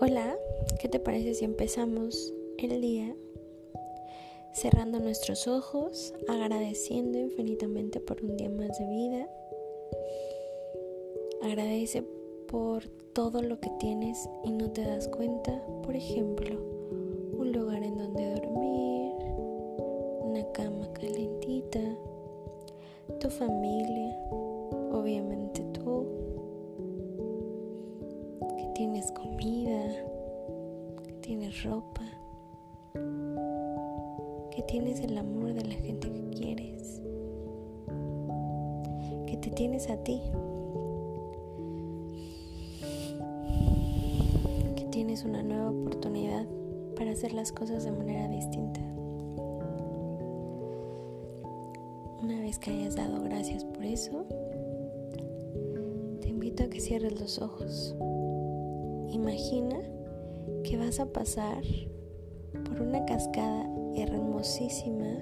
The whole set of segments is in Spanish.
Hola, ¿qué te parece si empezamos el día cerrando nuestros ojos, agradeciendo infinitamente por un día más de vida? Agradece por todo lo que tienes y no te das cuenta, por ejemplo, un lugar en donde dormir, una cama calentita, tu familia, obviamente tú tienes comida, que ropa, que tienes el amor de la gente que quieres, que te tienes a ti, que tienes una nueva oportunidad para hacer las cosas de manera distinta. Una vez que hayas dado gracias por eso, te invito a que cierres los ojos. Imagina que vas a pasar por una cascada hermosísima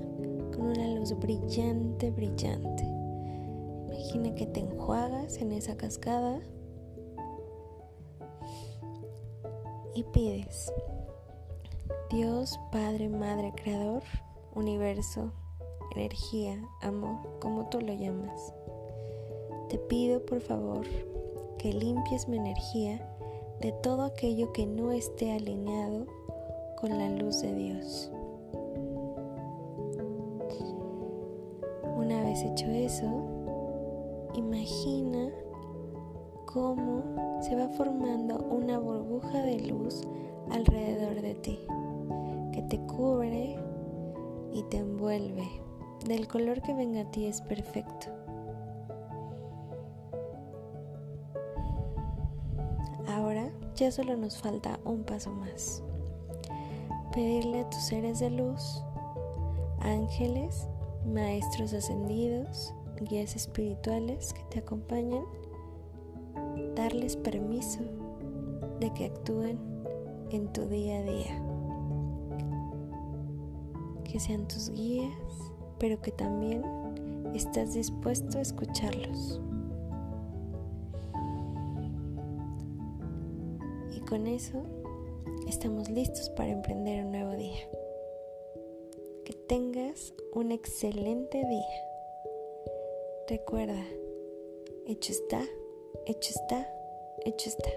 con una luz brillante, brillante. Imagina que te enjuagas en esa cascada y pides, Dios, Padre, Madre, Creador, Universo, energía, amor, como tú lo llamas. Te pido por favor que limpies mi energía de todo aquello que no esté alineado con la luz de Dios. Una vez hecho eso, imagina cómo se va formando una burbuja de luz alrededor de ti, que te cubre y te envuelve. Del color que venga a ti es perfecto. Ya solo nos falta un paso más. Pedirle a tus seres de luz, ángeles, maestros ascendidos, guías espirituales que te acompañen, darles permiso de que actúen en tu día a día. Que sean tus guías, pero que también estás dispuesto a escucharlos. Con eso estamos listos para emprender un nuevo día. Que tengas un excelente día. Recuerda, hecho está, hecho está, hecho está.